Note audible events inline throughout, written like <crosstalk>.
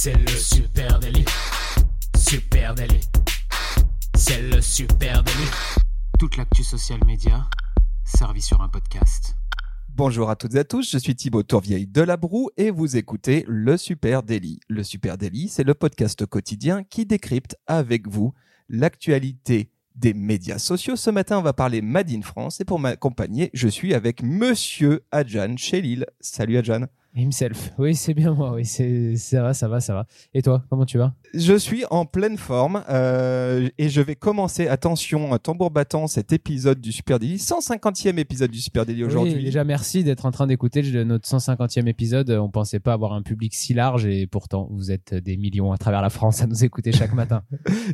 C'est le super délit. Super délit. C'est le super délit. Toute l'actu social média servie sur un podcast. Bonjour à toutes et à tous, je suis Thibaut Tourvieille de La Broue et vous écoutez Le Super Daily. Le Super Daily, c'est le podcast quotidien qui décrypte avec vous l'actualité des médias sociaux. Ce matin, on va parler Made in France et pour m'accompagner, je suis avec Monsieur Adjan chez Lille. Salut Adjan. Himself. Oui, c'est bien moi. Oui, c'est ça va, ça va, ça va. Et toi, comment tu vas? Je suis en pleine forme euh, et je vais commencer. Attention, tambour battant, cet épisode du Super Daily, 150e épisode du Super Daily aujourd'hui. Oui, déjà, merci d'être en train d'écouter notre 150e épisode. On pensait pas avoir un public si large et pourtant, vous êtes des millions à travers la France à nous écouter chaque <laughs> matin.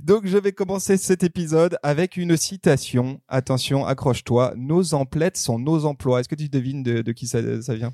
Donc, je vais commencer cet épisode avec une citation. Attention, accroche-toi. Nos emplettes sont nos emplois. Est-ce que tu devines de, de qui ça, ça vient?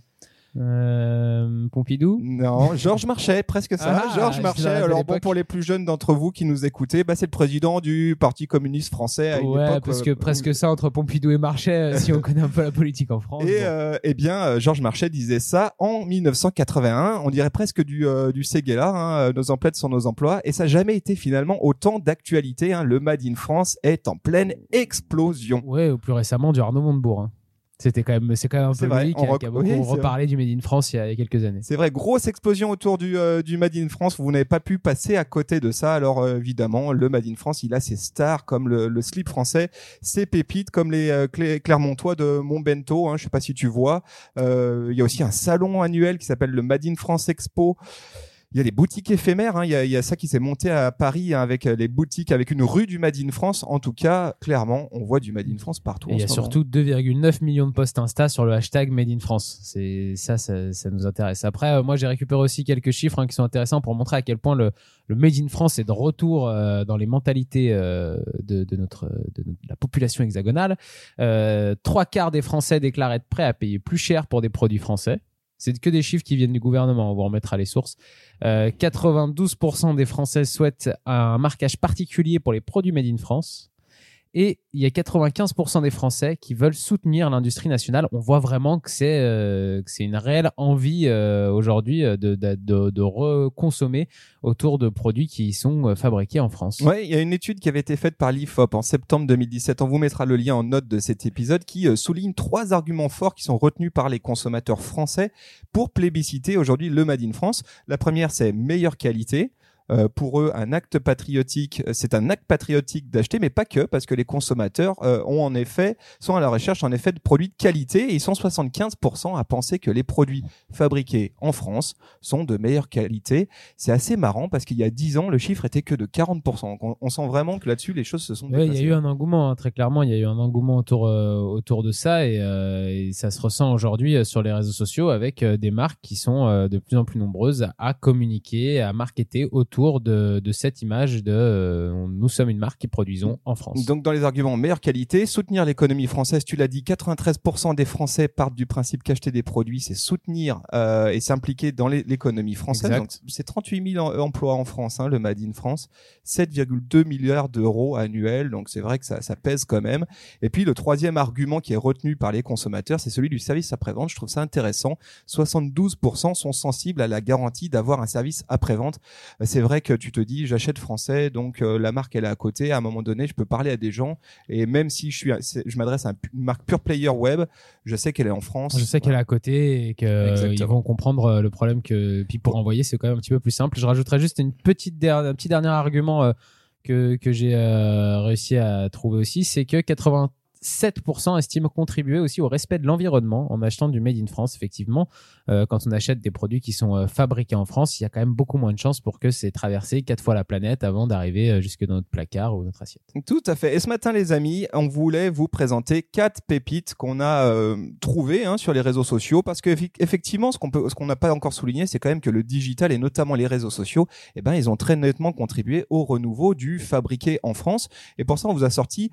Euh, Pompidou Non, Georges Marchais, presque ça. Ah, Georges Marchais. Alors bon, pour les plus jeunes d'entre vous qui nous écoutez, bah, c'est le président du Parti communiste français à une ouais, parce que euh, presque ça entre Pompidou et Marchais, euh, si on connaît un peu la politique en France. Et euh, eh bien, Georges Marchais disait ça en 1981. On dirait presque du du Séguéla. Hein, nos emplettes sont nos emplois, et ça n'a jamais été finalement autant d'actualité. Hein. Le Made in France est en pleine explosion. Ouais, ou plus récemment du Arnaud Montebourg. Hein. C'était quand même, c'est quand même un peu vrai, lui qui, a, beaucoup reparlé du Made in France il y a, quelques années. C'est vrai, grosse explosion autour du, euh, du Made in France. Vous n'avez pas pu passer à côté de ça. Alors euh, évidemment, le Made in France, il a ses stars comme le, le slip français, ses pépites comme les euh, Clermontois de Montbento. Hein, je sais pas si tu vois. Euh, il y a aussi un salon annuel qui s'appelle le Made in France Expo. Il y a des boutiques éphémères. Hein. Il, y a, il, y a, ça qui s'est monté à Paris hein, avec euh, les boutiques, avec une rue du Made in France. En tout cas, clairement, on voit du Made in France partout. il y a surtout 2,9 millions de posts Insta sur le hashtag Made in France. C'est ça, ça, ça, nous intéresse. Après, euh, moi, j'ai récupéré aussi quelques chiffres hein, qui sont intéressants pour montrer à quel point le, le Made in France est de retour euh, dans les mentalités de, de, notre, de, la population hexagonale. trois quarts des Français déclarent être prêts à payer plus cher pour des produits français. C'est que des chiffres qui viennent du gouvernement. On vous remettra les sources. 92% euh, des Français souhaitent un marquage particulier pour les produits made in France. Et il y a 95% des Français qui veulent soutenir l'industrie nationale. On voit vraiment que c'est euh, une réelle envie euh, aujourd'hui euh, de, de, de, de reconsommer autour de produits qui sont euh, fabriqués en France. Ouais, il y a une étude qui avait été faite par l'IFOP en septembre 2017. On vous mettra le lien en note de cet épisode qui souligne trois arguments forts qui sont retenus par les consommateurs français pour plébisciter aujourd'hui le Made in France. La première, c'est meilleure qualité. Euh, pour eux, un acte patriotique, euh, c'est un acte patriotique d'acheter, mais pas que, parce que les consommateurs euh, ont en effet, sont à la recherche en effet de produits de qualité et ils sont 75% à penser que les produits fabriqués en France sont de meilleure qualité. C'est assez marrant parce qu'il y a 10 ans, le chiffre était que de 40%. On, sent vraiment que là-dessus, les choses se sont Il y a eu un engouement, hein, très clairement, il y a eu un engouement autour, autour de ça et, et, ça se ressent aujourd'hui sur les réseaux sociaux avec des marques qui sont de plus en plus nombreuses à communiquer, à marketer autour de, de cette image de euh, nous sommes une marque qui produisons en France. Donc dans les arguments meilleure qualité, soutenir l'économie française, tu l'as dit, 93% des Français partent du principe qu'acheter des produits, c'est soutenir euh, et s'impliquer dans l'économie française. C'est 38 000 emplois en France, hein, le Made in France, 7,2 milliards d'euros annuels, donc c'est vrai que ça, ça pèse quand même. Et puis le troisième argument qui est retenu par les consommateurs, c'est celui du service après-vente. Je trouve ça intéressant. 72% sont sensibles à la garantie d'avoir un service après-vente. C'est vrai que tu te dis j'achète français, donc euh, la marque elle est à côté. À un moment donné, je peux parler à des gens et même si je suis, je m'adresse à une marque pure player web, je sais qu'elle est en France. Je sais qu'elle est à côté et qu'ils vont comprendre euh, le problème que. Puis pour envoyer, c'est quand même un petit peu plus simple. Je rajouterais juste une petite un petit dernier argument. Euh, que, que j'ai réussi à trouver aussi, c'est que 80 7% estiment contribuer aussi au respect de l'environnement en achetant du Made in France. Effectivement, euh, quand on achète des produits qui sont euh, fabriqués en France, il y a quand même beaucoup moins de chances pour que c'est traversé quatre fois la planète avant d'arriver euh, jusque dans notre placard ou notre assiette. Tout à fait. Et ce matin, les amis, on voulait vous présenter quatre pépites qu'on a euh, trouvées hein, sur les réseaux sociaux parce que effectivement, ce qu'on peut, ce qu'on n'a pas encore souligné, c'est quand même que le digital et notamment les réseaux sociaux, eh ben, ils ont très nettement contribué au renouveau du fabriqué en France. Et pour ça, on vous a sorti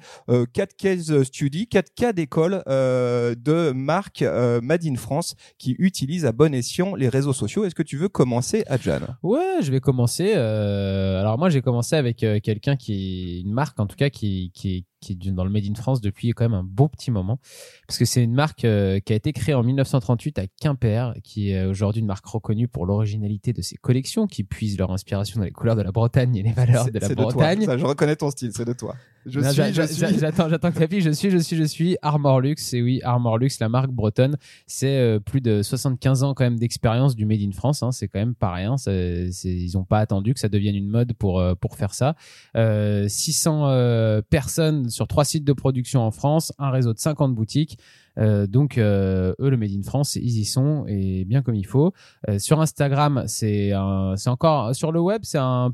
quatre cases tu dis quatre cas d'école euh, de marques euh, Made in France qui utilisent à bon escient les réseaux sociaux. Est-ce que tu veux commencer, Adjan? Ouais, je vais commencer. Euh, alors moi, j'ai commencé avec euh, quelqu'un qui une marque, en tout cas, qui, qui, qui est dans le Made in France depuis quand même un bon petit moment. Parce que c'est une marque euh, qui a été créée en 1938 à Quimper, qui est aujourd'hui une marque reconnue pour l'originalité de ses collections, qui puisent leur inspiration dans les couleurs de la Bretagne et les valeurs de la Bretagne. Ça, je reconnais ton style, c'est de toi. Je suis, je suis. J'attends, j'attends que tu Je suis, je suis, je suis. Armor Luxe, et oui, Armor Luxe, la marque bretonne, c'est euh, plus de 75 ans quand même d'expérience du Made in France. Hein, c'est quand même pas rien. Ils n'ont pas attendu que ça devienne une mode pour euh, pour faire ça. Euh, 600 personnes sur trois sites de production en France, un réseau de 50 boutiques. Euh, donc eux, le Made in France, ils y sont et bien comme il faut. sur Instagram, c'est encore sur le web, c'est un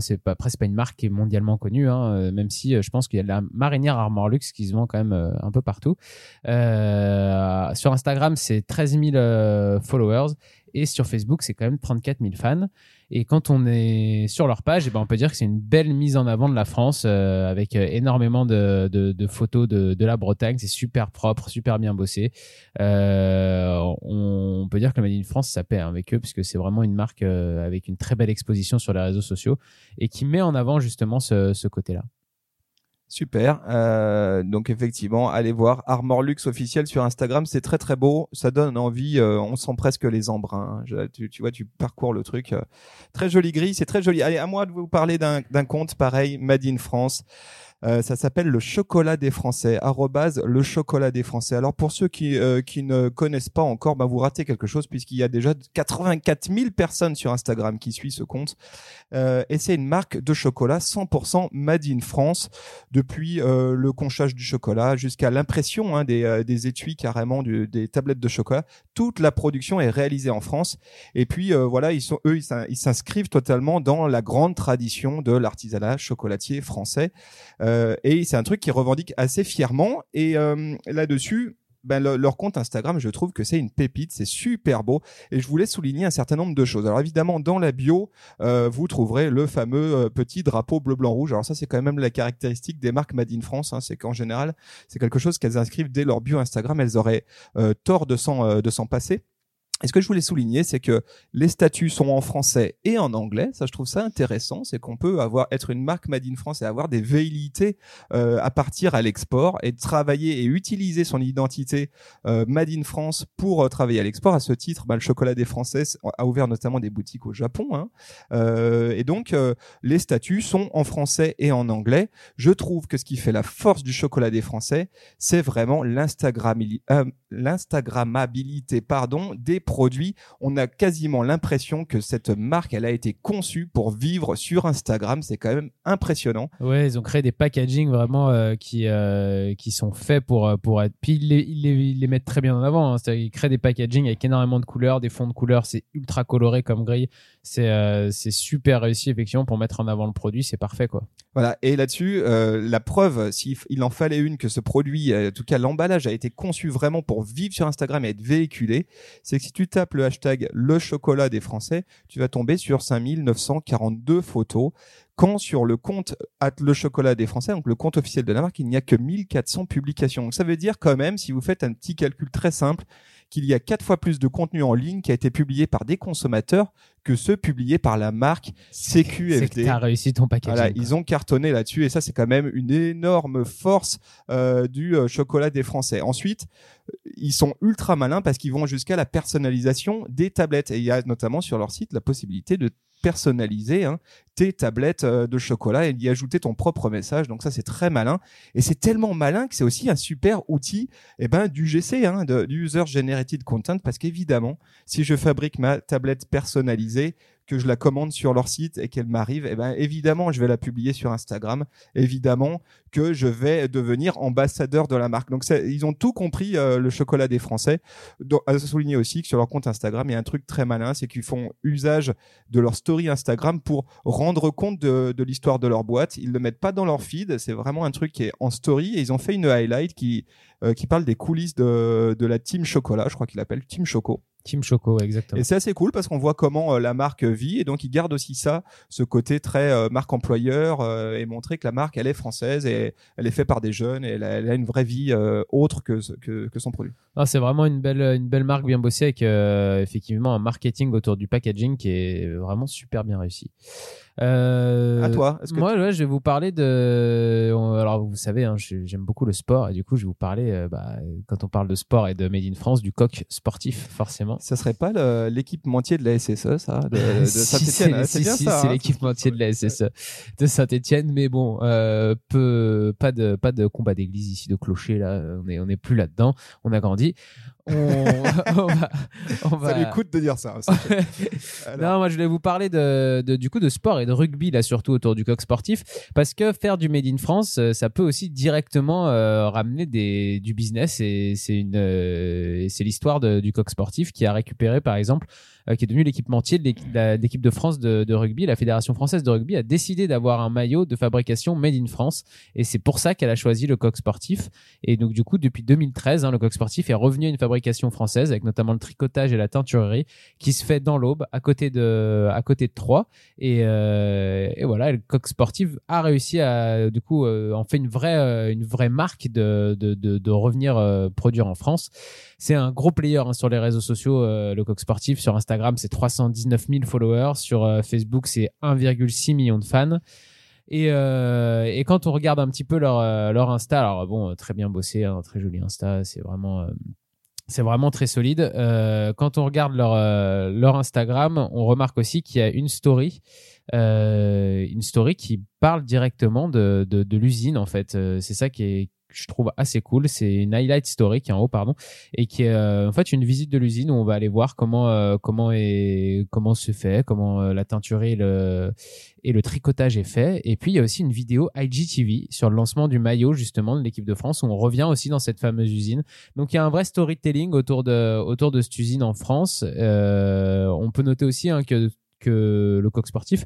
c'est pas presque pas une marque qui est mondialement connue, hein, euh, même si euh, je pense qu'il y a la marinière Armor Luxe qui se vend quand même euh, un peu partout. sur Instagram, c'est 13 000 followers et sur Facebook, c'est quand même 34 000 fans. Et quand on est sur leur page, eh ben on peut dire que c'est une belle mise en avant de la France euh, avec euh, énormément de, de, de photos de, de, la Bretagne. C'est super propre, super bien bossé. Euh, on, peut dire que le Made France, ça paie avec eux puisque c'est vraiment une marque euh, avec une très belle exposition sur les réseaux sociaux et qui met en avant justement ce, ce côté-là. Super. Euh, donc effectivement, allez voir Armor Luxe officiel sur Instagram, c'est très très beau. Ça donne envie. Euh, on sent presque les embruns. Hein. tu, vois, tu parcours le truc. Euh, très joli gris, c'est très joli. Allez, à moi de vous parler d'un compte pareil, Made in France. Euh, ça s'appelle le chocolat des Français. Arrobase le chocolat des Français. Alors pour ceux qui euh, qui ne connaissent pas encore, bah, vous ratez quelque chose puisqu'il y a déjà 84 000 personnes sur Instagram qui suivent ce compte. Euh, et c'est une marque de chocolat 100% made in France depuis le conchage du chocolat jusqu'à l'impression hein, des, des étuis carrément des tablettes de chocolat. Toute la production est réalisée en France. Et puis voilà, ils sont eux ils s'inscrivent totalement dans la grande tradition de l'artisanat chocolatier français. Euh, et c'est un truc qu'ils revendiquent assez fièrement. Et euh, là-dessus, ben, leur compte Instagram, je trouve que c'est une pépite, c'est super beau. Et je voulais souligner un certain nombre de choses. Alors évidemment, dans la bio, euh, vous trouverez le fameux petit drapeau bleu, blanc, rouge. Alors ça, c'est quand même la caractéristique des marques Made in France. Hein. c'est qu'en général, c'est quelque chose qu'elles inscrivent dès leur bio Instagram. Elles auraient tort de s'en de s'en passer. Et ce que je voulais souligner, c'est que les statuts sont en français et en anglais. Ça, je trouve ça intéressant. C'est qu'on peut avoir être une marque Made in France et avoir des velléités euh, à partir à l'export et travailler et utiliser son identité euh, Made in France pour euh, travailler à l'export. À ce titre, bah, le chocolat des Français a ouvert notamment des boutiques au Japon. Hein. Euh, et donc, euh, les statuts sont en français et en anglais. Je trouve que ce qui fait la force du chocolat des Français, c'est vraiment l'instagrammabilité, pardon, des produit, on a quasiment l'impression que cette marque, elle a été conçue pour vivre sur Instagram. C'est quand même impressionnant. Ouais, ils ont créé des packaging vraiment euh, qui euh, qui sont faits pour euh, pour être. Puis ils les, ils les, mettent très bien en avant. Hein. Ils créent des packaging avec énormément de couleurs, des fonds de couleurs. C'est ultra coloré comme grille. C'est c'est super réussi effectivement pour mettre en avant le produit. C'est parfait quoi. Voilà. Et là-dessus, la preuve, s'il en fallait une que ce produit, en tout cas l'emballage a été conçu vraiment pour vivre sur Instagram et être véhiculé, c'est que si tu tapes le hashtag le chocolat des Français, tu vas tomber sur 5942 photos. Quand sur le compte at le chocolat des Français, donc le compte officiel de la marque, il n'y a que 1400 publications. Donc ça veut dire quand même, si vous faites un petit calcul très simple, qu'il y a quatre fois plus de contenu en ligne qui a été publié par des consommateurs que ceux publiés par la marque CQFD. C'est réussi ton. Voilà, ils ont cartonné là-dessus et ça c'est quand même une énorme force euh, du euh, chocolat des Français. Ensuite, ils sont ultra malins parce qu'ils vont jusqu'à la personnalisation des tablettes et il y a notamment sur leur site la possibilité de personnaliser hein, tes tablettes euh, de chocolat et y ajouter ton propre message. Donc ça, c'est très malin. Et c'est tellement malin que c'est aussi un super outil eh ben, du GC, hein, de, User Generated Content, parce qu'évidemment, si je fabrique ma tablette personnalisée, que je la commande sur leur site et qu'elle m'arrive, eh ben évidemment je vais la publier sur Instagram, évidemment que je vais devenir ambassadeur de la marque. Donc ils ont tout compris euh, le chocolat des Français. Donc, à souligner aussi que sur leur compte Instagram, il y a un truc très malin, c'est qu'ils font usage de leur story Instagram pour rendre compte de, de l'histoire de leur boîte. Ils le mettent pas dans leur feed, c'est vraiment un truc qui est en story et ils ont fait une highlight qui euh, qui parle des coulisses de, de la team chocolat, je crois qu'il appelle Team Choco. Team Choco, exactement. Et c'est assez cool parce qu'on voit comment la marque vit et donc ils gardent aussi ça, ce côté très marque employeur et montrer que la marque elle est française et elle est faite par des jeunes et elle a, une vraie vie autre que, que, que son produit. Ah, c'est vraiment une belle une belle marque bien bossée avec effectivement un marketing autour du packaging qui est vraiment super bien réussi. Euh, à toi. moi, je vais vous parler de. Alors, vous savez, hein, j'aime beaucoup le sport et du coup, je vais vous parler, euh, bah, quand on parle de sport et de Made in France, du coq sportif, forcément. Ça serait pas l'équipementier de la SSE, ça, de, <laughs> Saint-Etienne C'est bien ça. C'est hein. l'équipementier de la SSE de Saint-Etienne, mais bon, euh, peu, pas de pas de combat d'église ici, de clocher là. On est on est plus là-dedans. On a grandi. <laughs> On, va, on va... Ça lui coûte de dire ça. <laughs> non, moi je voulais vous parler de, de, du coup de sport et de rugby là surtout autour du coq sportif parce que faire du made in France, euh, ça peut aussi directement euh, ramener des, du business et c'est une euh, c'est l'histoire du coq sportif qui a récupéré par exemple euh, qui est devenu l'équipementier de l'équipe de France de, rugby. La Fédération française de rugby a décidé d'avoir un maillot de fabrication made in France et c'est pour ça qu'elle a choisi le coq sportif. Et donc du coup, depuis 2013, hein, le coq sportif est revenu à une fabrication française avec notamment le tricotage et la teinturerie qui se fait dans l'Aube à côté de à côté de Troyes. Et, euh, voilà, le coq sportif a réussi à du coup euh, en fait une vraie une vraie marque de de, de, revenir produire en France. C'est un gros player hein, sur les réseaux sociaux, le coq sportif sur Instagram c'est 319 000 followers. Sur euh, Facebook, c'est 1,6 million de fans. Et, euh, et, quand on regarde un petit peu leur, euh, leur Insta, alors bon, très bien bossé, hein, très joli Insta, c'est vraiment, c'est vraiment très solide. quand on regarde leur, leur Instagram, on remarque aussi qu'il y a une story, une story qui parle directement de, de, de l'usine en fait. c'est ça qui est, je trouve assez cool. C'est une highlight story qui est en haut, pardon, et qui est euh, en fait une visite de l'usine où on va aller voir comment euh, comment est comment se fait, comment euh, la teinture et le et le tricotage est fait. Et puis il y a aussi une vidéo IGTV sur le lancement du maillot justement de l'équipe de France où on revient aussi dans cette fameuse usine. Donc il y a un vrai storytelling autour de autour de cette usine en France. on peut noter aussi hein, que que le coq sportif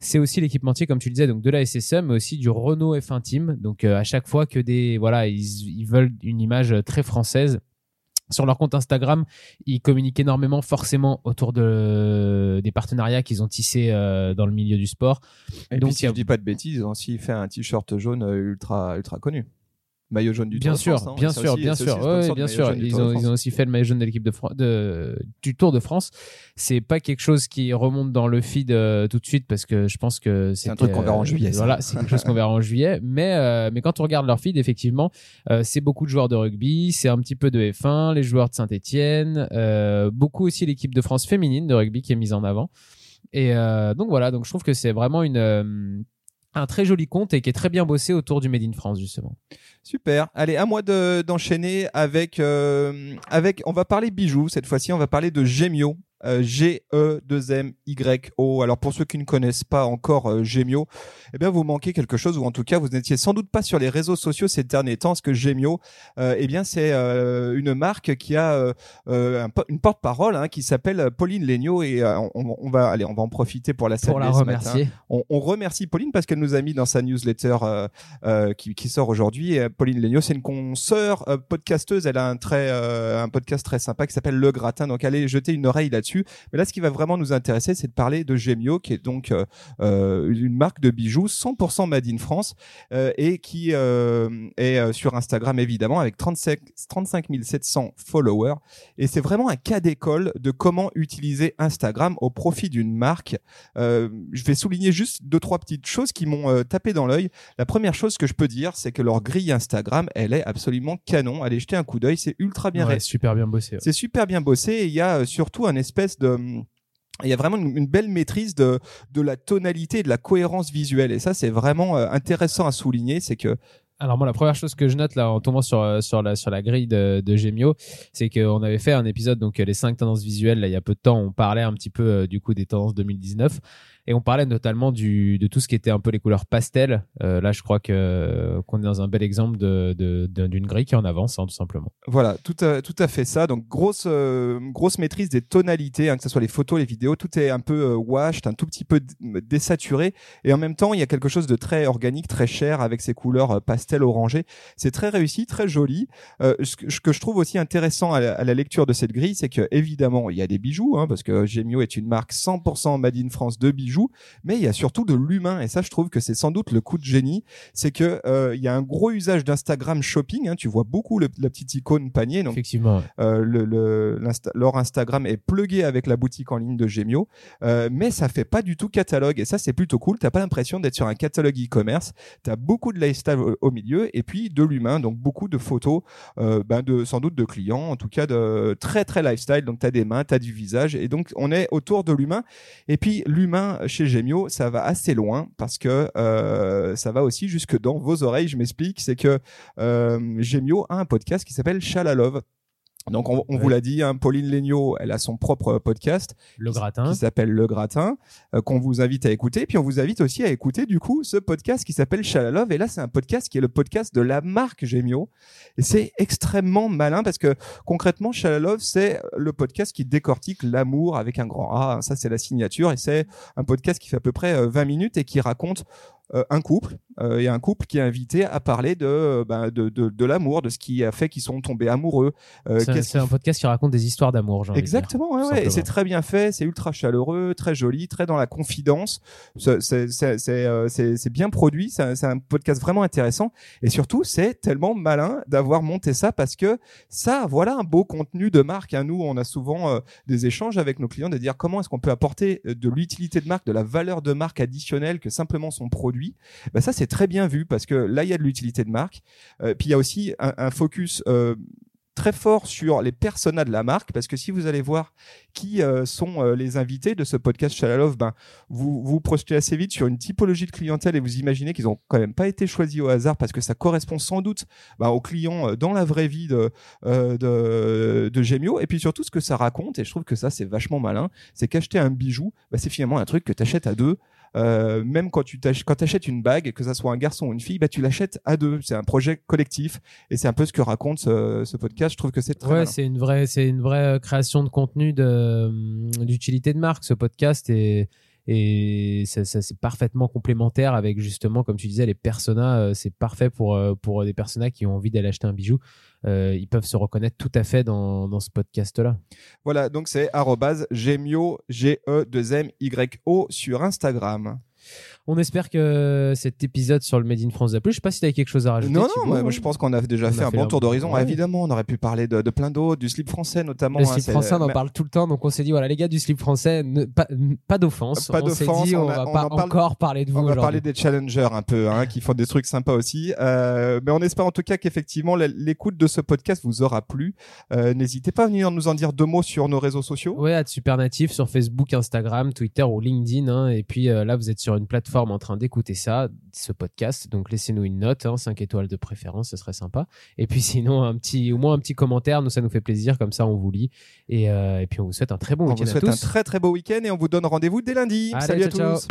c'est aussi l'équipementier, comme tu le disais, donc de la SSE, mais aussi du Renault F1 Team. Donc euh, à chaque fois que des voilà, ils, veulent une image très française. Sur leur compte Instagram, ils communiquent énormément forcément autour de des partenariats qu'ils ont tissés euh, dans le milieu du sport. Et donc, si je dis pas de bêtises, ils ont aussi fait un t-shirt jaune euh, ultra ultra connu maillot jaune du bien Tour sûr, de France, hein. bien sûr, bien sûr, ouais, bien sûr. Ils ont, ils ont aussi fait le maillot jaune de l'équipe de, de du Tour de France. C'est pas quelque chose qui remonte dans le feed euh, tout de suite parce que je pense que c'est un truc qu'on verra en juillet. voilà, c'est quelque chose qu'on verra en juillet. Mais euh, mais quand on regarde leur feed, effectivement, euh, c'est beaucoup de joueurs de rugby, c'est un petit peu de F1, les joueurs de Saint-Étienne, beaucoup aussi l'équipe de France féminine de rugby qui est mise en avant. Et donc voilà, donc je trouve que c'est vraiment une un très joli compte et qui est très bien bossé autour du Made in France justement. Super. Allez, à moi d'enchaîner avec euh, avec. On va parler bijoux cette fois-ci. On va parler de Gemio. Euh, G-E-2-M-Y-O. Alors pour ceux qui ne connaissent pas encore euh, Gemio, eh bien vous manquez quelque chose ou en tout cas vous n'étiez sans doute pas sur les réseaux sociaux ces derniers temps. Parce que Gemio, euh, eh bien c'est euh, une marque qui a une porte-parole hein, qui s'appelle Pauline Legnaud et on, va aller, on va en profiter pour la saluer. Pour la remercier. On, on, remercie Pauline parce qu'elle nous a mis dans sa newsletter qui, qui, sort aujourd'hui. Pauline Legnaud, c'est une consoeur podcasteuse. Elle a un très un podcast très sympa qui s'appelle Le Gratin. Donc allez jeter une oreille là-dessus mais là, ce qui va vraiment nous intéresser, c'est de parler de Gemio, qui est donc euh, euh une marque de bijoux 100% made in France euh, et qui est sur Instagram évidemment avec 35, 35 700 followers. Et c'est vraiment un cas d'école de comment utiliser Instagram au profit d'une marque. je vais souligner juste deux trois petites choses qui m'ont tapé dans l'œil. La première chose que je peux dire, c'est que leur grille Instagram, elle est absolument canon. Allez jeter un coup d'œil, c'est ultra bien. Ouais, super bien bossé. C'est super bien bossé. Et il y a surtout un espèce il y a vraiment une, belle maîtrise de, de la tonalité et de la cohérence visuelle. Et ça, c'est vraiment euh, intéressant à souligner. C'est que alors moi, la première chose que je note là en tombant sur euh, sur la sur la grille de, de Gemio, c'est qu'on avait fait un épisode donc les cinq tendances visuelles. Là, il y a peu de temps, on parlait un petit peu euh, du coup des tendances 2019. Et on parlait notamment du, de tout ce qui était un peu les couleurs pastel. Euh, là, je crois que qu'on est dans un bel exemple de, d'une grille qui en avance, hein, tout simplement. Voilà, tout à, tout à fait ça. Donc grosse euh, grosse maîtrise des tonalités, hein, que ce soit les photos, les vidéos, tout est un peu euh, washed, un tout petit peu désaturé. Et en même temps, il y a quelque chose de très organique, très cher avec ces couleurs pastel pastel orangé. C'est très réussi, très joli. Euh, ce, que, je trouve aussi intéressant à la, lecture de cette grille, c'est que évidemment il y a des bijoux, hein, parce que Gemio est une marque 100% made in France de bijoux, mais il y a surtout de l'humain. Et ça, je trouve que c'est sans doute le coup de génie, c'est que euh, il y a un gros usage d'Instagram shopping. Hein, tu vois beaucoup le, la petite icône panier. Donc, Effectivement. Euh, le, le leur Instagram est plugué avec la boutique en ligne de Gemio, euh, mais ça fait pas du tout catalogue. Et ça, c'est plutôt cool. T'as pas l'impression d'être sur un catalogue e-commerce. T'as beaucoup de lifestyle au, et puis de l'humain, donc beaucoup de photos, euh, ben de sans doute de clients, en tout cas de très très lifestyle. Donc t'as des mains, t'as du visage, et donc on est autour de l'humain. Et puis l'humain chez Gemio, ça va assez loin parce que euh, ça va aussi jusque dans vos oreilles. Je m'explique, c'est que euh, Gemio a un podcast qui s'appelle Chalalove donc on, vous l'a dit, hein, Pauline Legnaud, elle a son propre podcast, Le Gratin, qui s'appelle Le Gratin, euh, qu'on vous invite à écouter. Puis on vous invite aussi à écouter du coup ce podcast qui s'appelle Chalalove. Et là, c'est un podcast qui est le podcast de la marque Gemio. Et c'est extrêmement malin parce que concrètement, Chalalove, c'est le podcast qui décortique l'amour avec un grand A. Ça, c'est la signature. Et c'est un podcast qui fait à peu près 20 euh, minutes et qui raconte un couple euh, et un couple qui est invité à parler de ben, de, de, de l'amour, de ce qui a fait qu'ils sont tombés amoureux. Euh, c'est un podcast qui raconte des histoires d'amour. Exactement, ouais, ouais. et c'est très bien fait, c'est ultra chaleureux, très joli, très dans la confidence. C'est bien produit, c'est un podcast vraiment intéressant et surtout c'est tellement malin d'avoir monté ça parce que ça, voilà un beau contenu de marque. Hein. Nous, on a souvent des échanges avec nos clients de dire comment est-ce qu'on peut apporter de l'utilité de marque, de la valeur de marque additionnelle que simplement son produit bah ça c'est très bien vu parce que là il y a de l'utilité de marque. Euh, puis il y a aussi un, focus euh, très fort sur les personas de la marque parce que si vous allez voir qui euh, sont les invités de ce podcast Chalalov, ben vous vous projetez assez vite sur une typologie de clientèle et vous imaginez qu'ils ont quand même pas été choisis au hasard parce que ça correspond sans doute ben, aux clients dans la vraie vie de, de de Gemio et puis surtout ce que ça raconte et je trouve que ça c'est vachement malin, c'est qu'acheter un bijou, ben, c'est finalement un truc que tu achètes à deux euh, même quand tu quand achètes une bague, que ça soit un garçon ou une fille, bah tu l'achètes à deux. C'est un projet collectif et c'est un peu ce que raconte ce, ce podcast. Je trouve que c'est très. Ouais, c'est une vraie, c'est une vraie création de contenu de hum, d'utilité de marque. Ce podcast et et ça, c'est parfaitement complémentaire avec justement comme tu disais les personas euh, c'est parfait pour euh, pour des personas qui ont envie d'aller acheter un bijou euh, ils peuvent se reconnaître tout à fait dans, dans ce podcast-là. Voilà, donc c'est gemio, G-E-2-M-Y-O sur Instagram. On espère que cet épisode sur le Made in France vous a plu. Je sais pas si tu as quelque chose à rajouter. Non, non, moi, je pense qu'on a déjà fait un bon tour d'horizon. Évidemment, on aurait pu parler de, de plein d'autres, du slip français notamment. Le hein, slip français, on en parle tout le temps. Donc on s'est dit, voilà, les gars du slip français, pas, pas d'offense. Pas d'offense. On, on, va pas encore parler de vous. On va parler des challengers un peu, hein, qui font des trucs sympas aussi. Euh, mais on espère en tout cas qu'effectivement, l'écoute de ce podcast vous aura plu. Euh, N'hésitez pas à venir nous en dire deux mots sur nos réseaux sociaux. Ouais, à Super Natif sur Facebook, Instagram, Twitter ou LinkedIn. Hein, et puis euh, là, vous êtes sur une plateforme en train d'écouter ça, ce podcast. Donc laissez-nous une note, hein, 5 étoiles de préférence, ce serait sympa. Et puis <laughs> sinon, un petit, au moins un petit commentaire, nous ça nous fait plaisir, comme ça on vous lit. Et, euh, et puis on vous souhaite un très bon week-end. On vous souhaite un très très beau week-end et on vous donne rendez-vous dès lundi. Salut à tous.